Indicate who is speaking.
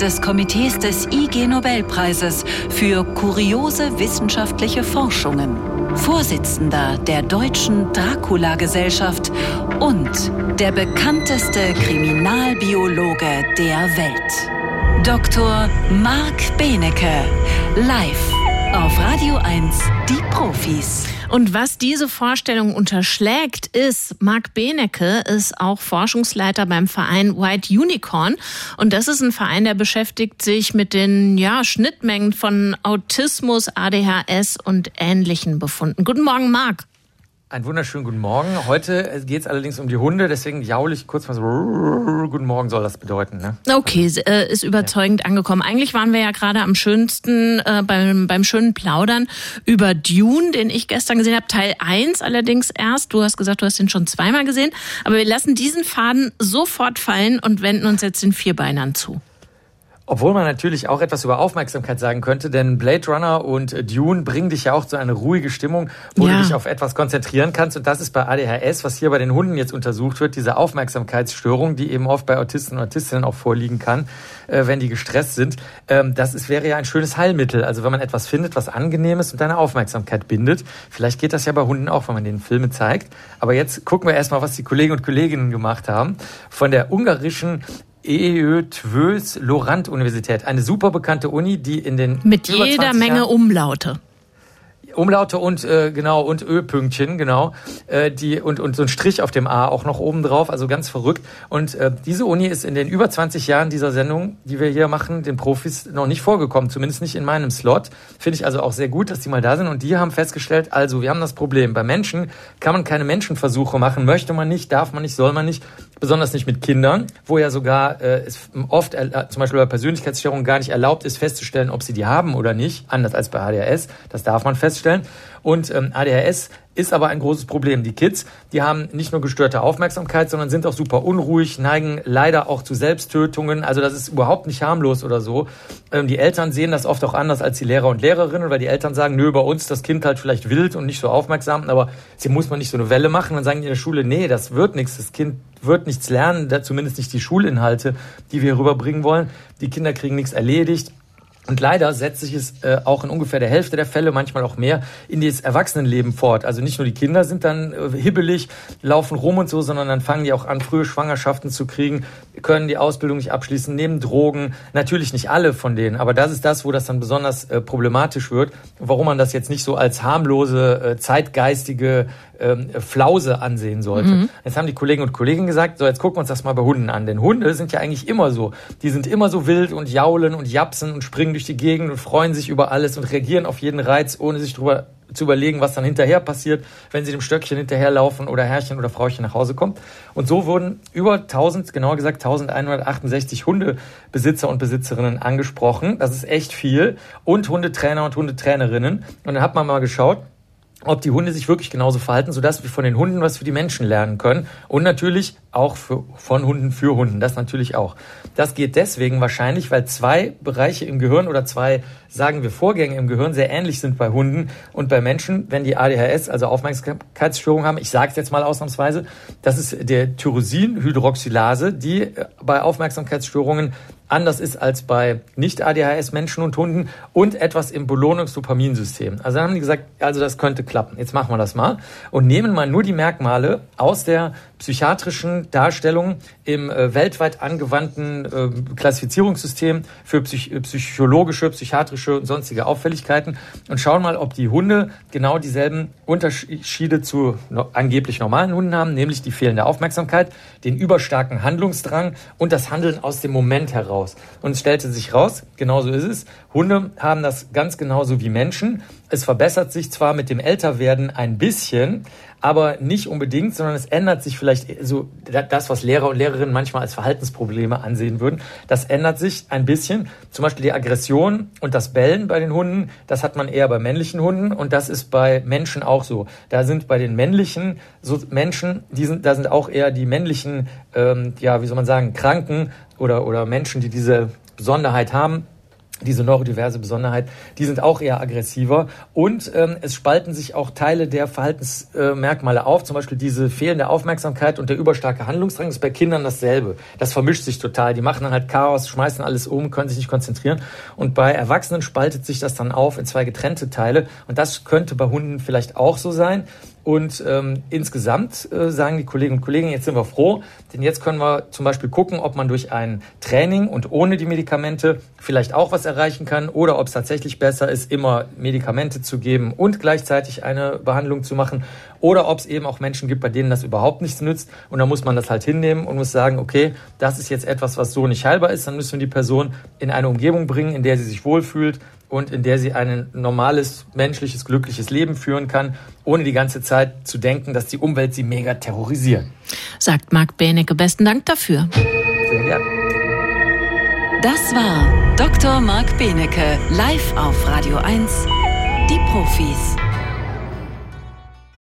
Speaker 1: Des Komitees des IG Nobelpreises für kuriose wissenschaftliche Forschungen, Vorsitzender der Deutschen Dracula-Gesellschaft und der bekannteste Kriminalbiologe der Welt. Dr. Marc Benecke, live auf Radio 1, die Profis.
Speaker 2: Und was diese Vorstellung unterschlägt, ist, Marc Benecke ist auch Forschungsleiter beim Verein White Unicorn. Und das ist ein Verein, der beschäftigt sich mit den ja, Schnittmengen von Autismus, ADHS und ähnlichen Befunden. Guten Morgen, Marc.
Speaker 3: Einen wunderschönen guten Morgen. Heute geht es allerdings um die Hunde, deswegen jaule ich kurz mal so. Guten Morgen soll das bedeuten. Ne?
Speaker 2: Okay, äh, ist überzeugend ja. angekommen. Eigentlich waren wir ja gerade am schönsten äh, beim, beim schönen Plaudern über Dune, den ich gestern gesehen habe. Teil 1 allerdings erst. Du hast gesagt, du hast den schon zweimal gesehen. Aber wir lassen diesen Faden sofort fallen und wenden uns jetzt den Vierbeinern zu.
Speaker 3: Obwohl man natürlich auch etwas über Aufmerksamkeit sagen könnte, denn Blade Runner und Dune bringen dich ja auch zu einer ruhige Stimmung, wo ja. du dich auf etwas konzentrieren kannst. Und das ist bei ADHS, was hier bei den Hunden jetzt untersucht wird, diese Aufmerksamkeitsstörung, die eben oft bei Autisten und Autistinnen auch vorliegen kann, äh, wenn die gestresst sind. Ähm, das ist, wäre ja ein schönes Heilmittel. Also wenn man etwas findet, was angenehm ist und deine Aufmerksamkeit bindet. Vielleicht geht das ja bei Hunden auch, wenn man denen Filme zeigt. Aber jetzt gucken wir erstmal, was die Kollegen und Kolleginnen gemacht haben. Von der ungarischen EÖ Tvös Lorand Universität, eine super bekannte Uni, die in den
Speaker 2: mit jeder Menge Jahren Umlaute.
Speaker 3: Umlaute und äh, genau und Ö-Pünktchen genau äh, die und und so ein Strich auf dem A auch noch oben drauf, also ganz verrückt. Und äh, diese Uni ist in den über 20 Jahren dieser Sendung, die wir hier machen, den Profis noch nicht vorgekommen, zumindest nicht in meinem Slot. Finde ich also auch sehr gut, dass die mal da sind. Und die haben festgestellt, also wir haben das Problem. Bei Menschen kann man keine Menschenversuche machen, möchte man nicht, darf man nicht, soll man nicht, besonders nicht mit Kindern, wo ja sogar äh, es oft äh, zum Beispiel bei Persönlichkeitsstörungen gar nicht erlaubt ist festzustellen, ob sie die haben oder nicht, anders als bei ADHS. Das darf man feststellen. Und ähm, ADHS ist aber ein großes Problem. Die Kids, die haben nicht nur gestörte Aufmerksamkeit, sondern sind auch super unruhig, neigen leider auch zu Selbsttötungen. Also das ist überhaupt nicht harmlos oder so. Ähm, die Eltern sehen das oft auch anders als die Lehrer und Lehrerinnen, weil die Eltern sagen, nö, bei uns das Kind halt vielleicht wild und nicht so aufmerksam, aber sie muss man nicht so eine Welle machen. Dann sagen die in der Schule, nee, das wird nichts. Das Kind wird nichts lernen, zumindest nicht die Schulinhalte, die wir rüberbringen wollen. Die Kinder kriegen nichts erledigt. Und leider setzt sich es äh, auch in ungefähr der Hälfte der Fälle, manchmal auch mehr, in das Erwachsenenleben fort. Also nicht nur die Kinder sind dann äh, hibbelig, laufen rum und so, sondern dann fangen die auch an, frühe Schwangerschaften zu kriegen, können die Ausbildung nicht abschließen, nehmen Drogen. Natürlich nicht alle von denen, aber das ist das, wo das dann besonders äh, problematisch wird. Warum man das jetzt nicht so als harmlose, äh, zeitgeistige ähm, Flause ansehen sollte. Mhm. Jetzt haben die Kollegen und Kolleginnen gesagt, so jetzt gucken wir uns das mal bei Hunden an. Denn Hunde sind ja eigentlich immer so. Die sind immer so wild und jaulen und japsen und springen durch die Gegend und freuen sich über alles und reagieren auf jeden Reiz, ohne sich drüber zu überlegen, was dann hinterher passiert, wenn sie dem Stöckchen hinterherlaufen oder Herrchen oder Frauchen nach Hause kommt. Und so wurden über 1000, genauer gesagt 1168 Hundebesitzer und Besitzerinnen angesprochen. Das ist echt viel. Und Hundetrainer und Hundetrainerinnen. Und dann hat man mal geschaut, ob die Hunde sich wirklich genauso verhalten, sodass wir von den Hunden was für die Menschen lernen können. Und natürlich auch für, von Hunden für Hunden, das natürlich auch. Das geht deswegen wahrscheinlich, weil zwei Bereiche im Gehirn oder zwei, sagen wir, Vorgänge im Gehirn sehr ähnlich sind bei Hunden und bei Menschen, wenn die ADHS, also Aufmerksamkeitsstörung haben. Ich sage es jetzt mal ausnahmsweise, das ist der Tyrosinhydroxylase, die bei Aufmerksamkeitsstörungen anders ist als bei Nicht-ADHS-Menschen und Hunden und etwas im Belohnungsdopaminsystem. Also dann haben die gesagt, also das könnte klappen. Jetzt machen wir das mal und nehmen mal nur die Merkmale aus der psychiatrischen Darstellung im äh, weltweit angewandten äh, Klassifizierungssystem für psych psychologische, psychiatrische und sonstige Auffälligkeiten und schauen mal, ob die Hunde genau dieselben Unterschiede zu no angeblich normalen Hunden haben, nämlich die fehlende Aufmerksamkeit, den überstarken Handlungsdrang und das Handeln aus dem Moment heraus raus. Und es stellte sich raus, genauso ist es, Hunde haben das ganz genauso wie Menschen. Es verbessert sich zwar mit dem Älterwerden ein bisschen, aber nicht unbedingt, sondern es ändert sich vielleicht so das, was Lehrer und Lehrerinnen manchmal als Verhaltensprobleme ansehen würden. Das ändert sich ein bisschen. Zum Beispiel die Aggression und das Bellen bei den Hunden, das hat man eher bei männlichen Hunden und das ist bei Menschen auch so. Da sind bei den männlichen so Menschen, die sind, da sind auch eher die männlichen, ähm, ja, wie soll man sagen, Kranken oder, oder Menschen, die diese Besonderheit haben, diese neurodiverse Besonderheit, die sind auch eher aggressiver und ähm, es spalten sich auch Teile der Verhaltensmerkmale äh, auf, zum Beispiel diese fehlende Aufmerksamkeit und der überstarke Handlungsdrang ist bei Kindern dasselbe. Das vermischt sich total. Die machen dann halt Chaos, schmeißen alles um, können sich nicht konzentrieren und bei Erwachsenen spaltet sich das dann auf in zwei getrennte Teile und das könnte bei Hunden vielleicht auch so sein. Und ähm, insgesamt äh, sagen die Kolleginnen und Kollegen, jetzt sind wir froh, denn jetzt können wir zum Beispiel gucken, ob man durch ein Training und ohne die Medikamente vielleicht auch was erreichen kann oder ob es tatsächlich besser ist, immer Medikamente zu geben und gleichzeitig eine Behandlung zu machen oder ob es eben auch Menschen gibt, bei denen das überhaupt nichts nützt. Und dann muss man das halt hinnehmen und muss sagen, okay, das ist jetzt etwas, was so nicht heilbar ist, dann müssen wir die Person in eine Umgebung bringen, in der sie sich wohlfühlt, und in der sie ein normales, menschliches, glückliches Leben führen kann, ohne die ganze Zeit zu denken, dass die Umwelt sie mega terrorisiert.
Speaker 2: Sagt Marc Benecke. Besten Dank dafür.
Speaker 3: Sehr gerne.
Speaker 1: Das war Dr. Marc Benecke, live auf Radio 1, die Profis.